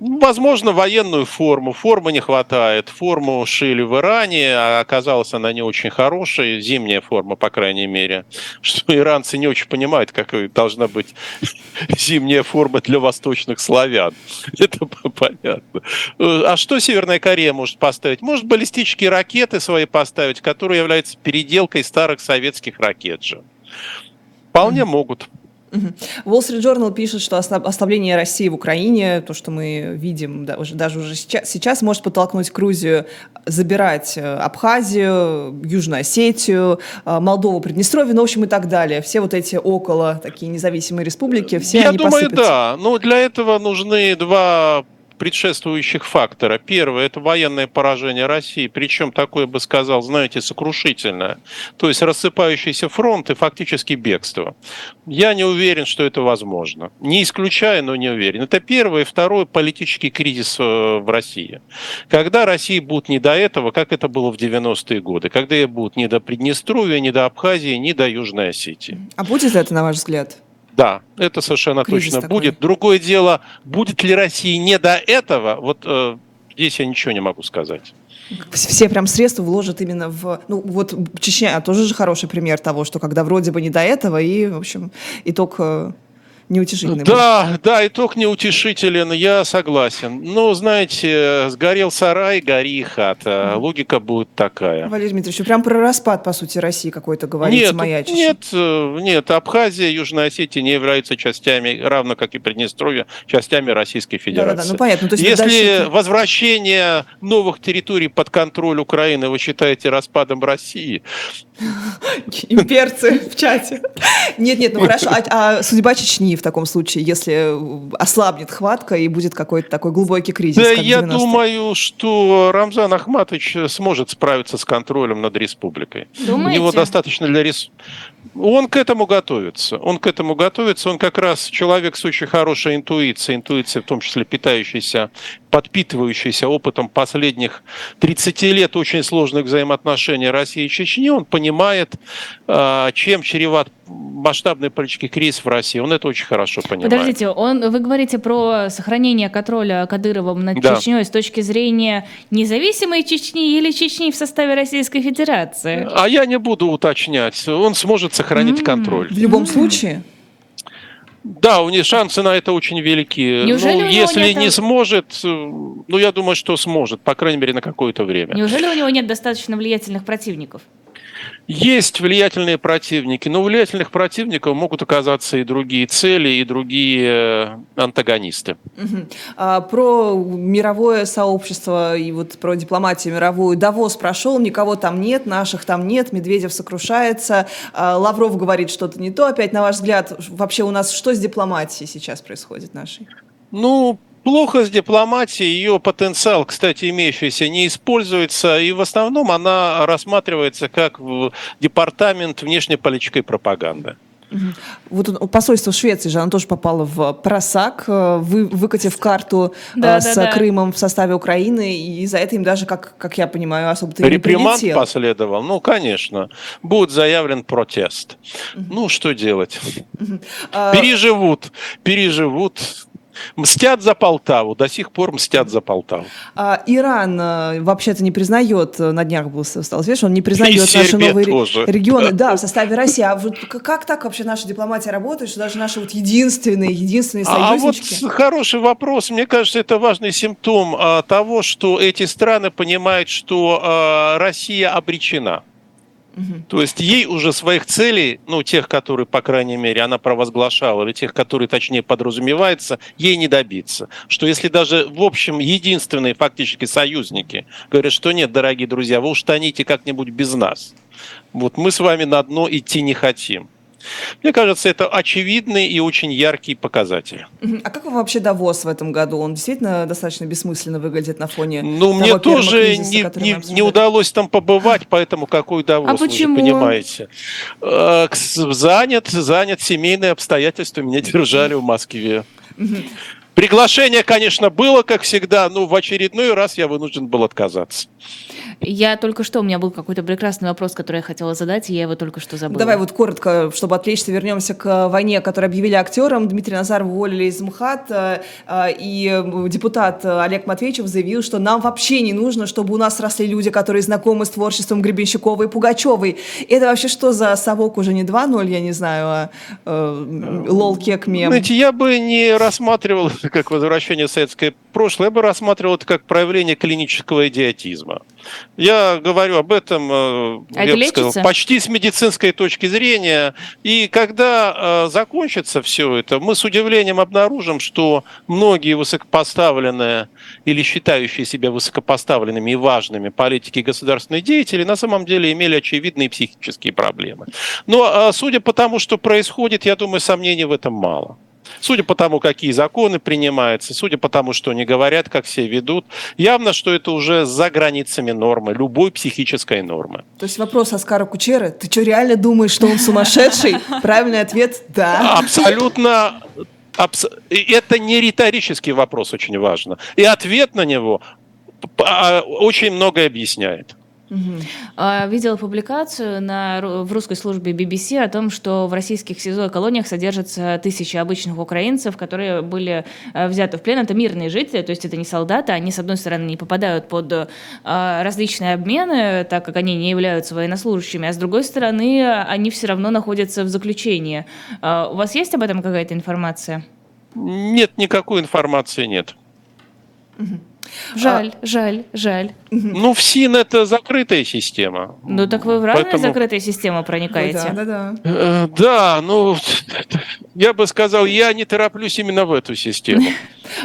Возможно, военную форму. Формы не хватает. Форму шили в Иране, а оказалась она не очень хорошая. Зимняя форма, по крайней мере. Что иранцы не очень понимают, как должна быть зимняя форма для восточных славян. Это понятно. А что Северная Корея может поставить? Может баллистические ракеты свои поставить, которые являются переделкой старых советских ракет же. Вполне могут. Wall Street Journal пишет, что ослабление России в Украине, то, что мы видим даже уже сейчас, сейчас может подтолкнуть Грузию забирать э, Абхазию, Южную Осетию, э, Молдову, Приднестровье, ну, в общем, и так далее. Все вот эти около такие независимые республики, все Я они думаю, посыпятся. да. Но для этого нужны два предшествующих фактора. Первое – это военное поражение России, причем такое, бы сказал, знаете, сокрушительное. То есть рассыпающийся фронт и фактически бегство. Я не уверен, что это возможно. Не исключаю, но не уверен. Это первое. И второе – политический кризис э, в России. Когда России будет не до этого, как это было в 90-е годы, когда ей будет не до Приднестровья, не до Абхазии, не до Южной Осетии. А будет это, на ваш взгляд? Да, это совершенно Кризис точно такой. будет. Другое дело, будет ли России не до этого, вот э, здесь я ничего не могу сказать. Все прям средства вложат именно в... Ну, вот Чечня тоже же хороший пример того, что когда вроде бы не до этого, и, в общем, итог э, неутешительный. Да, да, итог неутешителен, я согласен. Но, знаете, сгорел сарай, гори хата. Логика будет такая. Валерий Дмитриевич, прям про распад, по сути, России какой-то говорите, нет, маячище. Нет, э, нет, Абхазия, Южная Осетия не являются частями, равно как и Приднестровье, частями Российской Федерации. Да, да, ну понятно. То есть Если дальше... возвращение новых территорий под контроль Украины вы считаете распадом России, Имперцы в чате. Нет, нет, ну хорошо. А, а судьба Чечни в таком случае, если ослабнет хватка и будет какой-то такой глубокий кризис? Да, я думаю, что Рамзан Ахматович сможет справиться с контролем над республикой. Думаете? У него достаточно для рес... Он к этому готовится. Он к этому готовится. Он как раз человек с очень хорошей интуицией, интуицией в том числе питающейся, подпитывающейся опытом последних 30 лет очень сложных взаимоотношений России и Чечни. Он понимает, а, чем чреват масштабный политический кризис в России. Он это очень хорошо понимает. Подождите, он, вы говорите про сохранение контроля Кадыровым над да. Чечней с точки зрения независимой Чечни или Чечни в составе Российской Федерации? А я не буду уточнять. Он сможет сохранить mm-hmm. контроль. В любом случае? Да, у них шансы на это очень велики. Неужели ну, если нет... не сможет, э, ну, я думаю, что сможет, по крайней мере, на какое-то время. Неужели у него нет достаточно влиятельных противников? Есть влиятельные противники, но у влиятельных противников могут оказаться и другие цели, и другие э, антагонисты. Угу. А, про мировое сообщество и вот про дипломатию мировую. Давос прошел, никого там нет, наших там нет, Медведев сокрушается, а, Лавров говорит что-то не то. Опять, на ваш взгляд, вообще у нас что с дипломатией сейчас происходит нашей? Ну, Плохо с дипломатией, ее потенциал, кстати, имеющийся, не используется, и в основном она рассматривается как департамент внешнеполитической пропаганды. Вот посольство Швеции же, оно тоже попало в просак, э, вы, выкатив карту да, с да, Крымом да. в составе Украины, и за это им даже, как, как я понимаю, особо-то не прилетел. последовал, ну, конечно. Будет заявлен протест. Угу. Ну, что делать? Угу. Переживут, переживут Мстят за Полтаву, до сих пор мстят за Полтаву. А, Иран э, вообще-то не признает, э, на днях был стал известен, он не признает наши новые тоже. регионы, да, в составе России. А вот как так вообще наша дипломатия работает, что даже наши вот единственные, единственные союзнички? А вот хороший вопрос. Мне кажется, это важный симптом а, того, что эти страны понимают, что а, Россия обречена. То есть ей уже своих целей, ну, тех, которые, по крайней мере, она провозглашала, или тех, которые, точнее, подразумевается, ей не добиться. Что если даже, в общем, единственные фактически союзники говорят, что нет, дорогие друзья, вы уж тоните как-нибудь без нас. Вот мы с вами на дно идти не хотим. Мне кажется, это очевидный и очень яркий показатель. А как вам вообще Давос в этом году? Он действительно достаточно бессмысленно выглядит на фоне Ну, мне тоже кризиса, не, не, не удалось там побывать, поэтому какой Давос, а почему? вы же понимаете. Э, занят, занят, семейные обстоятельства меня держали в Москве. Приглашение, конечно, было, как всегда, но в очередной раз я вынужден был отказаться. Я только что, у меня был какой-то прекрасный вопрос, который я хотела задать, и я его только что забыла. Давай вот коротко, чтобы отвлечься, вернемся к войне, которую объявили актером. Дмитрий Назаров уволили из МХАТ, э, и депутат Олег Матвеевичев заявил, что нам вообще не нужно, чтобы у нас росли люди, которые знакомы с творчеством Гребенщиковой и Пугачевой. Это вообще что за совок уже не 2-0, я не знаю, а э, лол-кек мем? Знаете, я бы не рассматривал как возвращение в советское прошлое, я бы рассматривал это как проявление клинического идиотизма. Я говорю об этом, э, а я сказал, почти с медицинской точки зрения. И когда э, закончится все это, мы с удивлением обнаружим, что многие высокопоставленные или считающие себя высокопоставленными и важными политики и государственные деятели на самом деле имели очевидные психические проблемы. Но судя по тому, что происходит, я думаю, сомнений в этом мало. Судя по тому, какие законы принимаются, судя по тому, что они говорят, как все ведут, явно, что это уже за границами нормы, любой психической нормы. То есть вопрос Оскара Кучера, ты что, реально думаешь, что он сумасшедший? Правильный ответ – да. Абсолютно это не риторический вопрос, очень важно. И ответ на него а, очень многое объясняет. Угу. Видела публикацию на, в русской службе BBC о том, что в российских СИЗО и колониях содержатся тысячи обычных украинцев, которые были а, взяты в плен. Это мирные жители, то есть это не солдаты. Они, с одной стороны, не попадают под а, различные обмены, так как они не являются военнослужащими, а с другой стороны, они все равно находятся в заключении. У вас есть об этом какая-то информация? Нет, никакой информации нет. Угу. Жаль, а... жаль, жаль. Ну, в СИН это закрытая система. Ну, так вы в разные Поэтому... закрытые системы проникаете. Да, да, да. Э, да, ну, я бы сказал, я не тороплюсь именно в эту систему.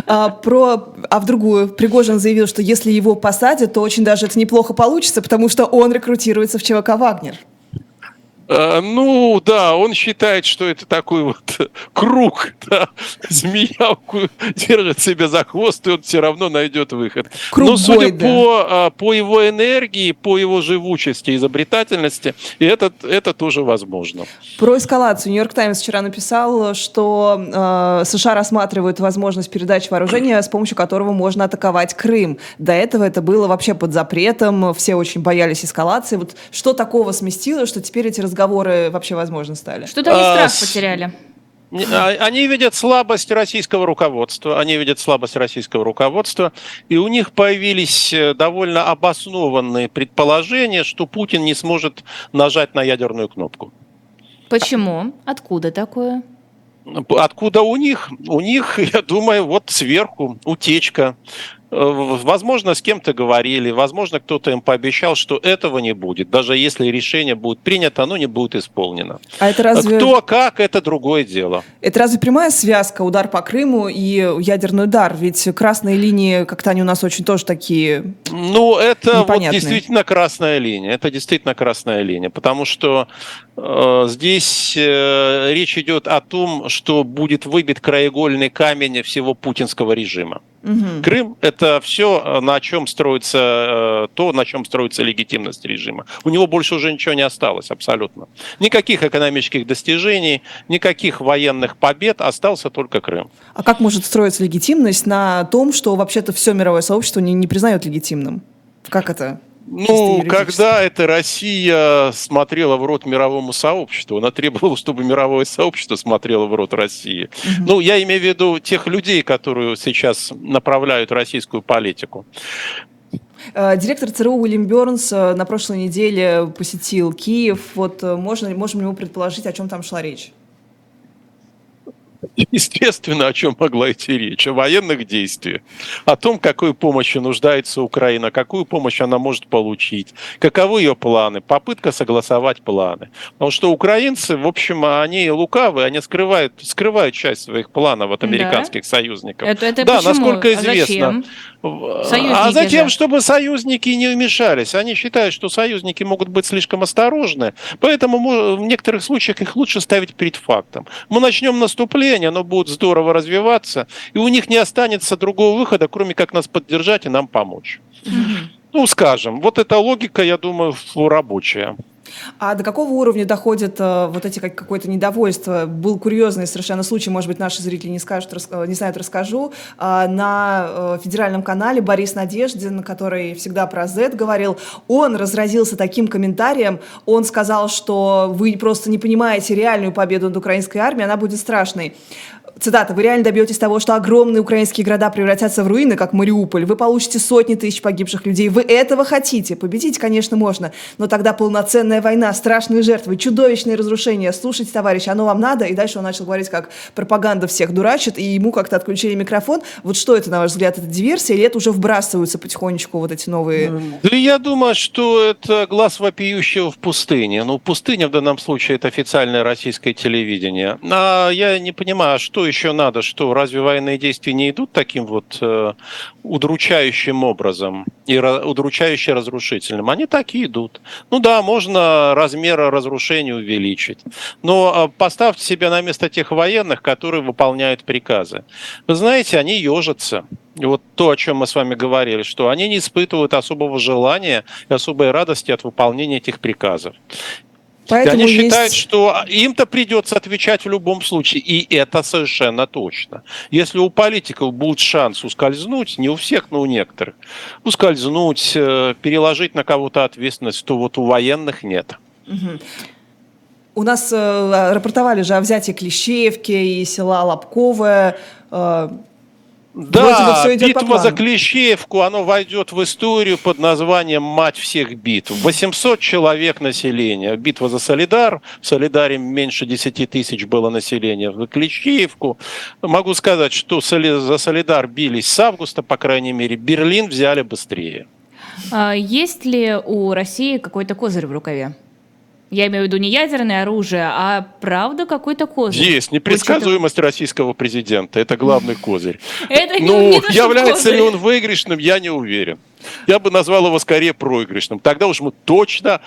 А, про, а в другую. Пригожин заявил, что если его посадят, то очень даже это неплохо получится, потому что он рекрутируется в ЧВК «Вагнер». А, ну, да, он считает, что это такой вот круг, да, змея держит себя за хвост, и он все равно найдет выход. Круг Но судя да. по, а, по его энергии, по его живучести, изобретательности, это, это тоже возможно. Про эскалацию. Нью-Йорк Таймс вчера написал, что э, США рассматривают возможность передачи вооружения, с помощью которого можно атаковать Крым. До этого это было вообще под запретом, все очень боялись эскалации. Вот что такого сместило, что теперь эти разговоры разговоры вообще возможно стали? Что-то они страх а, потеряли. А, они видят слабость российского руководства, они видят слабость российского руководства, и у них появились э, довольно обоснованные предположения, что Путин не сможет нажать на ядерную кнопку. Почему? Откуда такое? Откуда у них? У них, я думаю, вот сверху утечка. Э, возможно, с кем-то говорили, возможно, кто-то им пообещал, что этого не будет. Даже если решение будет принято, оно не будет исполнено. А это разве... Кто, как, это другое дело. Это разве прямая связка, удар по Крыму и ядерный удар? Ведь красные линии, как-то они у нас очень тоже такие Ну, это вот действительно красная линия. Это действительно красная линия, потому что э, здесь э, речь идет о том, что будет выбит краеугольный камень всего путинского режима. Угу. Крым – это все, на чем строится, э, то, на чем строится легитимность режима. У него больше уже ничего не осталось абсолютно. Никаких экономических достижений, никаких военных побед, остался только Крым. А как может строиться легитимность на том, что вообще-то все мировое сообщество не, не признает легитимным? Как это? Ну, когда эта Россия смотрела в рот мировому сообществу, она требовала, чтобы мировое сообщество смотрело в рот России. Угу. Ну, я имею в виду тех людей, которые сейчас направляют российскую политику. Э, директор ЦРУ Уильям Бернс э, на прошлой неделе посетил Киев. Вот э, можно, можем ли мы предположить, о чем там шла речь? Естественно, о чем могла идти речь? О военных действиях, о том, какой помощи нуждается Украина, какую помощь она может получить, каковы ее планы, попытка согласовать планы. Потому что украинцы, в общем, они лукавы, они скрывают, скрывают часть своих планов от американских да? союзников. Это, это да, почему? насколько известно. А, зачем? а затем, же. чтобы союзники не вмешались. Они считают, что союзники могут быть слишком осторожны, поэтому в некоторых случаях их лучше ставить перед фактом. Мы начнем наступление, оно будет здорово развиваться, и у них не останется другого выхода, кроме как нас поддержать и нам помочь. Ну, скажем, вот эта логика, я думаю, рабочая. А до какого уровня доходит э, вот эти как, какое-то недовольство? Был курьезный совершенно случай, может быть, наши зрители не, скажут, рас, э, не знают, расскажу. Э, на э, федеральном канале Борис Надеждин, который всегда про Z говорил, он разразился таким комментарием, он сказал, что вы просто не понимаете реальную победу над украинской армией, она будет страшной. Цитата. «Вы реально добьетесь того, что огромные украинские города превратятся в руины, как Мариуполь. Вы получите сотни тысяч погибших людей. Вы этого хотите. Победить, конечно, можно, но тогда полноценная война, страшные жертвы, чудовищные разрушения. Слушайте, товарищ, оно вам надо?» И дальше он начал говорить, как пропаганда всех дурачит, и ему как-то отключили микрофон. Вот что это, на ваш взгляд, это диверсия, или это уже вбрасываются потихонечку вот эти новые... Да я думаю, что это глаз вопиющего в пустыне. Ну, пустыня в данном случае это официальное российское телевидение. А я не понимаю, а что еще надо? Что, разве военные действия не идут таким вот э, удручающим образом и удручающе разрушительным? Они так и идут. Ну да, можно размер разрушения увеличить, но э, поставьте себя на место тех военных, которые выполняют приказы. Вы знаете, они ежатся. И вот то, о чем мы с вами говорили, что они не испытывают особого желания и особой радости от выполнения этих приказов. Поэтому Они есть... считают, что им-то придется отвечать в любом случае, и это совершенно точно. Если у политиков будет шанс ускользнуть, не у всех, но у некоторых, ускользнуть, э, переложить на кого-то ответственность, то вот у военных нет. Угу. У нас э, рапортовали же о взятии Клещеевки и села Лобковое. Э, да, битва за Клещеевку, оно войдет в историю под названием «Мать всех битв». 800 человек населения. Битва за Солидар. В Солидаре меньше 10 тысяч было населения. В Клещеевку. Могу сказать, что за Солидар бились с августа, по крайней мере. Берлин взяли быстрее. А есть ли у России какой-то козырь в рукаве? Я имею в виду не ядерное оружие, а правда какой-то козырь. Есть непредсказуемость Учитывая... российского президента. Это главный козырь. Это ну, является ли он выигрышным, я не уверен. Я бы назвал его скорее проигрышным. Тогда уж мы точно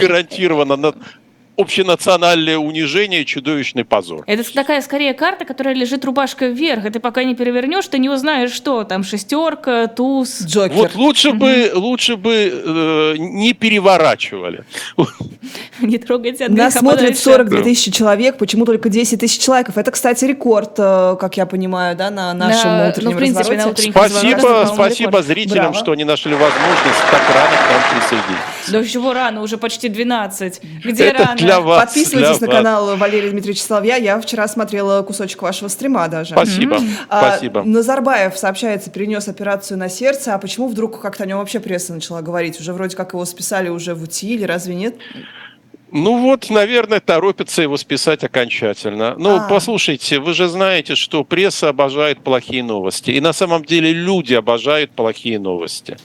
гарантированно общенациональное унижение и чудовищный позор. Это такая скорее карта, которая лежит рубашкой вверх, и ты пока не перевернешь, ты не узнаешь, что там шестерка, туз, Джокер. Вот лучше бы, лучше бы э, не переворачивали. Не трогайте Нас смотрит 42 тысячи человек, почему только 10 тысяч лайков? Это, кстати, рекорд, э, как я понимаю, да, на нашем на, утреннем ну, в принципе, развороте. На утреннем спасибо, спасибо зрителям, Браво. что они нашли возможность так рано к нам присоединиться. Да чего рано, уже почти 12. Где Это рано? Для вас, Подписывайтесь для на вас. канал Валерия Дмитриевича Соловья. Я вчера смотрела кусочек вашего стрима даже. Спасибо, а, спасибо. Назарбаев, сообщается, перенес операцию на сердце. А почему вдруг как-то о нем вообще пресса начала говорить? Уже вроде как его списали уже в УТИ, или разве нет? Ну вот, наверное, торопится его списать окончательно. Ну, А-а-а. послушайте, вы же знаете, что пресса обожает плохие новости. И на самом деле люди обожают плохие новости.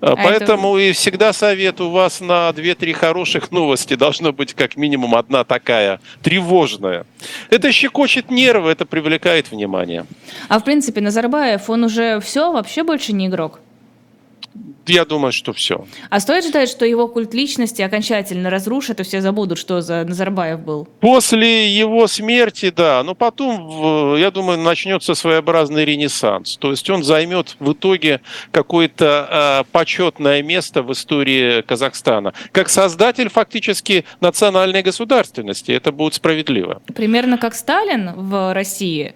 А Поэтому это... и всегда советую вас на 2-3 хороших новости. Должно быть как минимум одна такая тревожная. Это щекочет нервы, это привлекает внимание. А в принципе, Назарбаев, он уже все, вообще больше не игрок? Я думаю, что все. А стоит ждать, что его культ личности окончательно разрушит, и все забудут, что за Назарбаев был? После его смерти, да. Но потом, я думаю, начнется своеобразный ренессанс. То есть он займет в итоге какое-то э, почетное место в истории Казахстана. Как создатель фактически национальной государственности. Это будет справедливо. Примерно как Сталин в России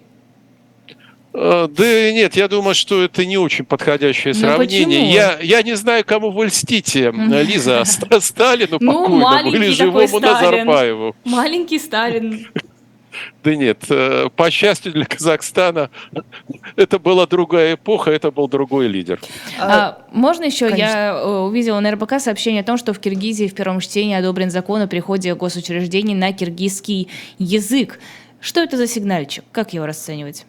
да нет, я думаю, что это не очень подходящее ну, сравнение. Я, я не знаю, кому вы льстите, Лиза, Сталину ну, покойному или живому Назарбаеву. Маленький Сталин. Да нет, э, по счастью для Казахстана, это была другая эпоха, это был другой лидер. А, можно еще? Конечно. Я э, увидела на РБК сообщение о том, что в Киргизии в первом чтении одобрен закон о приходе госучреждений на киргизский язык. Что это за сигнальчик? Как его расценивать?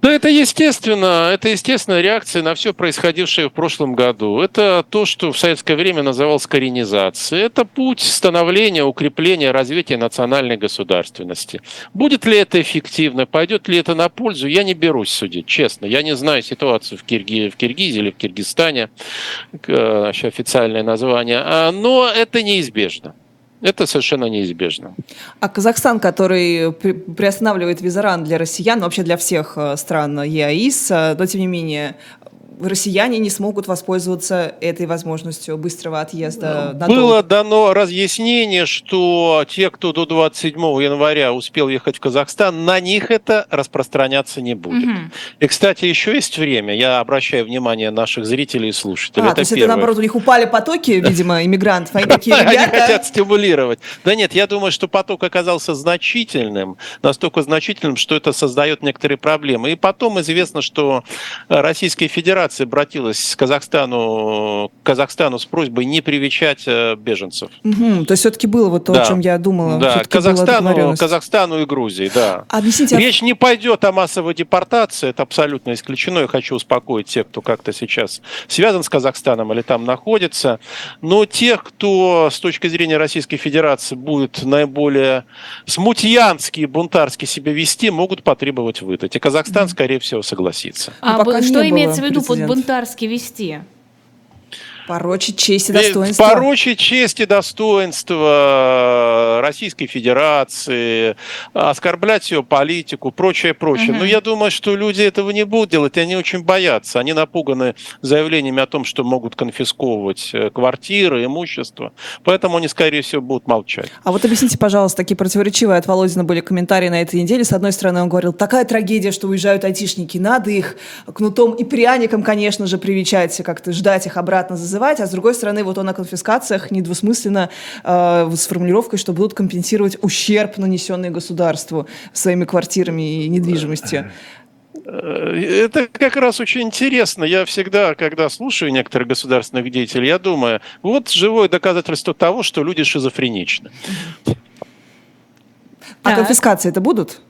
Да, это естественно, это естественная реакция на все происходившее в прошлом году. Это то, что в советское время называлось коренизацией. Это путь становления, укрепления, развития национальной государственности. Будет ли это эффективно, пойдет ли это на пользу, я не берусь судить, честно. Я не знаю ситуацию в, Кирги... в Киргизии или в Киргизстане, э, официальное название, а, но это неизбежно. Это совершенно неизбежно. А Казахстан, который приостанавливает визаран для россиян, вообще для всех э, стран ЕАИС, э, но тем не менее россияне не смогут воспользоваться этой возможностью быстрого отъезда надолго. Было дано разъяснение, что те, кто до 27 января успел ехать в Казахстан, на них это распространяться не будет. Угу. И, кстати, еще есть время, я обращаю внимание наших зрителей и слушателей. А, это то есть первое. это наоборот, у них упали потоки, видимо, иммигрантов, они такие ребята... Они хотят стимулировать. Да нет, я думаю, что поток оказался значительным, настолько значительным, что это создает некоторые проблемы. И потом известно, что Российская Федерация Федерация обратилась к Казахстану, к Казахстану с просьбой не привечать э, беженцев. Угу, то есть все-таки было вот то, да. о чем я думала. Да, Казахстану, Казахстану и Грузии, да. Объясните, а Речь не пойдет о массовой депортации, это абсолютно исключено. Я хочу успокоить тех, кто как-то сейчас связан с Казахстаном или там находится. Но тех, кто с точки зрения Российской Федерации будет наиболее смутьянски и бунтарски себя вести, могут потребовать выдать. И Казахстан, скорее всего, согласится. А, а что имеется в виду под бунтарски вести? Порочить честь и достоинство. Порочить честь и достоинство Российской Федерации, оскорблять ее политику, прочее, прочее. Угу. Но я думаю, что люди этого не будут делать, и они очень боятся. Они напуганы заявлениями о том, что могут конфисковывать э, квартиры, имущество. Поэтому они, скорее всего, будут молчать. А вот объясните, пожалуйста, такие противоречивые от Володина были комментарии на этой неделе. С одной стороны, он говорил, такая трагедия, что уезжают айтишники, надо их кнутом и пряником, конечно же, привечать, как-то ждать их обратно, зазывать называть, а с другой стороны, вот он о конфискациях недвусмысленно э, с формулировкой, что будут компенсировать ущерб, нанесенный государству своими квартирами и недвижимостью. Э, это как раз очень интересно. Я всегда, когда слушаю некоторых государственных деятелей, я думаю, вот живое доказательство того, что люди шизофреничны. А конфискации это будут?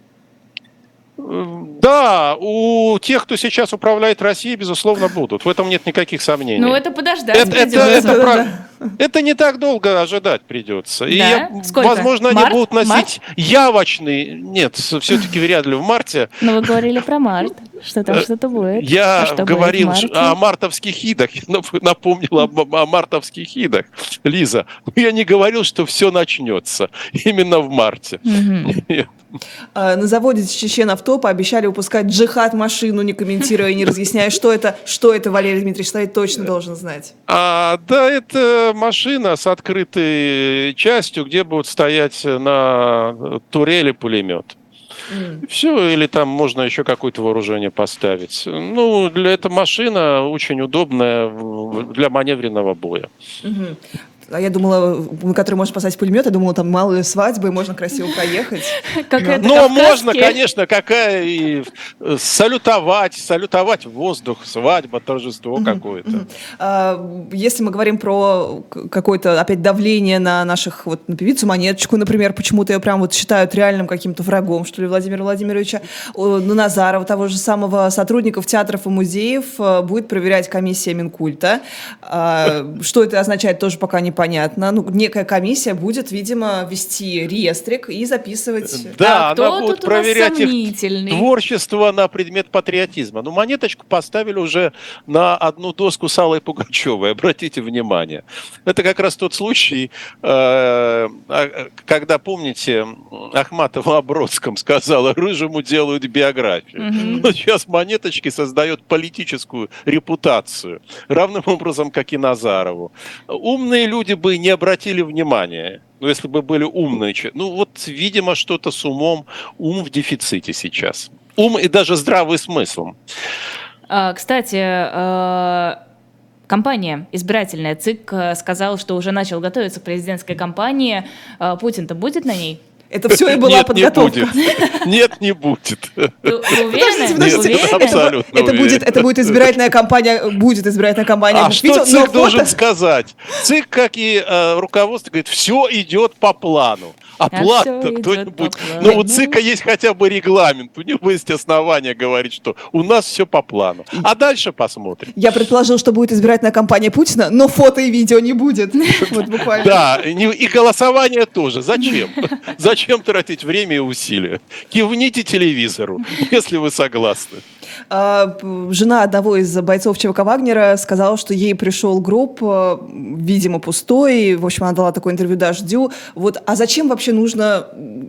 Да, у тех, кто сейчас управляет Россией, безусловно, будут. В этом нет никаких сомнений. Ну, это подождать это, это, это, это, это не так долго ожидать придется. Да? И, Сколько? возможно, март? они будут носить март? явочный... Нет, все-таки вряд ли в марте. Но вы говорили про март, что там что-то будет. Я а что говорил будет о мартовских идах, напомнил об, о мартовских идах, Лиза. Я не говорил, что все начнется именно в марте. Угу. А, на заводе Чечен Авто пообещали выпускать джихад машину, не комментируя и не разъясняя, что это, что это Валерий Дмитриевич Стоит точно должен знать. А, да, это машина с открытой частью, где будет стоять на турели пулемет. Mm. Все, или там можно еще какое-то вооружение поставить. Ну, для этой машина очень удобная для маневренного боя. А я думала, который может спасать пулемет, я думала, там малые свадьбы, можно красиво проехать. Ну, можно, конечно, какая и салютовать, салютовать в воздух, свадьба, торжество какое-то. А, если мы говорим про какое-то, опять, давление на наших, вот, на певицу Монеточку, например, почему-то ее прям вот считают реальным каким-то врагом, что ли, Владимира Владимировича, на Назарова, того же самого сотрудников театров и музеев, э, будет проверять комиссия Минкульта. А, что это означает, тоже пока не понятно. Ну, некая комиссия будет, видимо, вести реестрик и записывать. Да, а она будет проверять их творчество на предмет патриотизма. Ну, монеточку поставили уже на одну доску с Аллой Пугачевой, обратите внимание. Это как раз тот случай, э, а, когда, помните, Ахматова о Бродском сказала, рыжему делают биографию. Угу. Но сейчас монеточки создает политическую репутацию, равным образом, как и Назарову. Умные люди люди бы не обратили внимания, ну, если бы были умные. Ну, вот, видимо, что-то с умом, ум в дефиците сейчас. Ум и даже здравый смысл. А, кстати, а, компания избирательная ЦИК э, сказал, что уже начал готовиться к президентской кампании. А, Путин-то будет на ней? Это все и была Нет, подготовка. Не будет. Нет, не будет. Подождите, Нет, абсолютно это, будет, это будет избирательная кампания, будет избирательная кампания. А что ЦИК должен сказать? ЦИК, как и э, руководство, говорит, все идет по плану. А, а план-то кто-нибудь... Ну, у ЦИКа есть хотя бы регламент, у него есть основания говорить, что у нас все по плану. А дальше посмотрим. Я предположил, что будет избирательная кампания Путина, но фото и видео не будет. Да, и голосование тоже. Зачем? Зачем тратить время и усилия? Кивните телевизору, если вы согласны. А, жена одного из бойцов ЧВК Вагнера сказала, что ей пришел групп, э, видимо, пустой. В общем, она дала такое интервью «Дождю». Вот, а зачем вообще нужно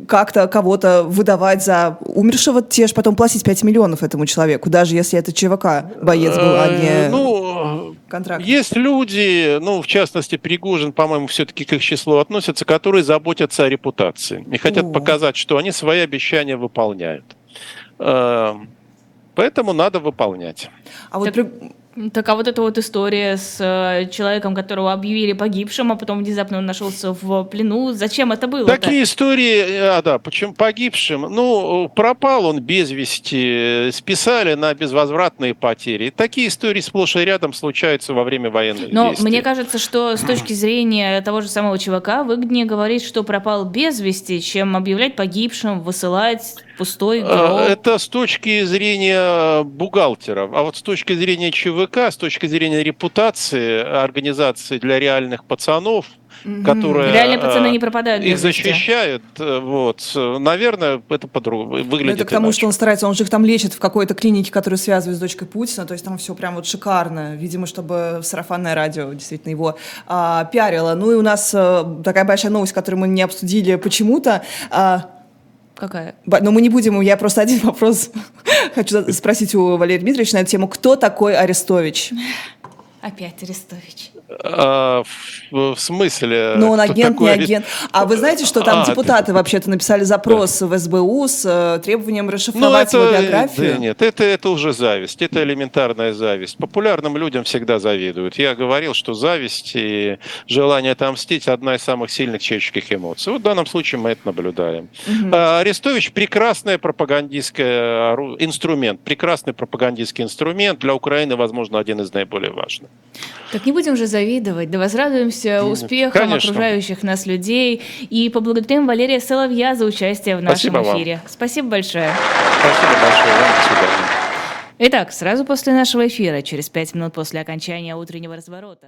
как-то кого-то выдавать за умершего? Те же потом платить 5 миллионов этому человеку, даже если это ЧВК боец был, а не э, ну, контракт. Есть люди, ну, в частности, Пригожин, по-моему, все-таки к их числу относятся, которые заботятся о репутации и хотят О. показать, что они свои обещания выполняют. Поэтому надо выполнять. А вот так, при... так а вот эта вот история с э, человеком, которого объявили погибшим, а потом внезапно он нашелся в плену, зачем это было? Такие истории, э, а, да, почему погибшим? Ну, пропал он без вести, списали на безвозвратные потери. Такие истории сплошь и рядом случаются во время военных Но действий. мне кажется, что с точки зрения того же самого чувака выгоднее говорить, что пропал без вести, чем объявлять погибшим, высылать пустой гроб. А, это с точки зрения бухгалтеров. А вот с точки зрения ЧВК, с точки зрения репутации организации для реальных пацанов, угу. которые реальные пацаны не пропадают их защищают, э, вот, наверное, это по-другому выглядит. Это к тому, иначе. что он старается, он же их там лечит в какой-то клинике, которую связывает с дочкой Путина, то есть там все прям вот шикарно, видимо, чтобы сарафанное радио действительно его а, пиарило. Ну и у нас а, такая большая новость, которую мы не обсудили почему-то. А, Какая? Но мы не будем, я просто один вопрос хочу спросить у Валерия Дмитриевича на эту тему. Кто такой Арестович? Опять Арестович. А, в, в смысле? Ну, он агент, такой... не агент. А вы знаете, что там а, депутаты ты... вообще-то написали запрос да. в СБУ с э, требованием расшифровать ну, это, его биографию? Да, нет, это, это уже зависть. Это элементарная зависть. Популярным людям всегда завидуют. Я говорил, что зависть и желание отомстить – одна из самых сильных человеческих эмоций. Вот в данном случае мы это наблюдаем. Угу. А, Арестович – прекрасный пропагандистский инструмент. Прекрасный пропагандистский инструмент. Для Украины, возможно, один из наиболее важных. Так не будем же за завидовать. Да возрадуемся успехам Конечно. окружающих нас людей и поблагодарим Валерия Соловья за участие в нашем Спасибо эфире. Вам. Спасибо большое. Спасибо большое. Вам до свидания. Итак, сразу после нашего эфира, через пять минут после окончания утреннего разворота.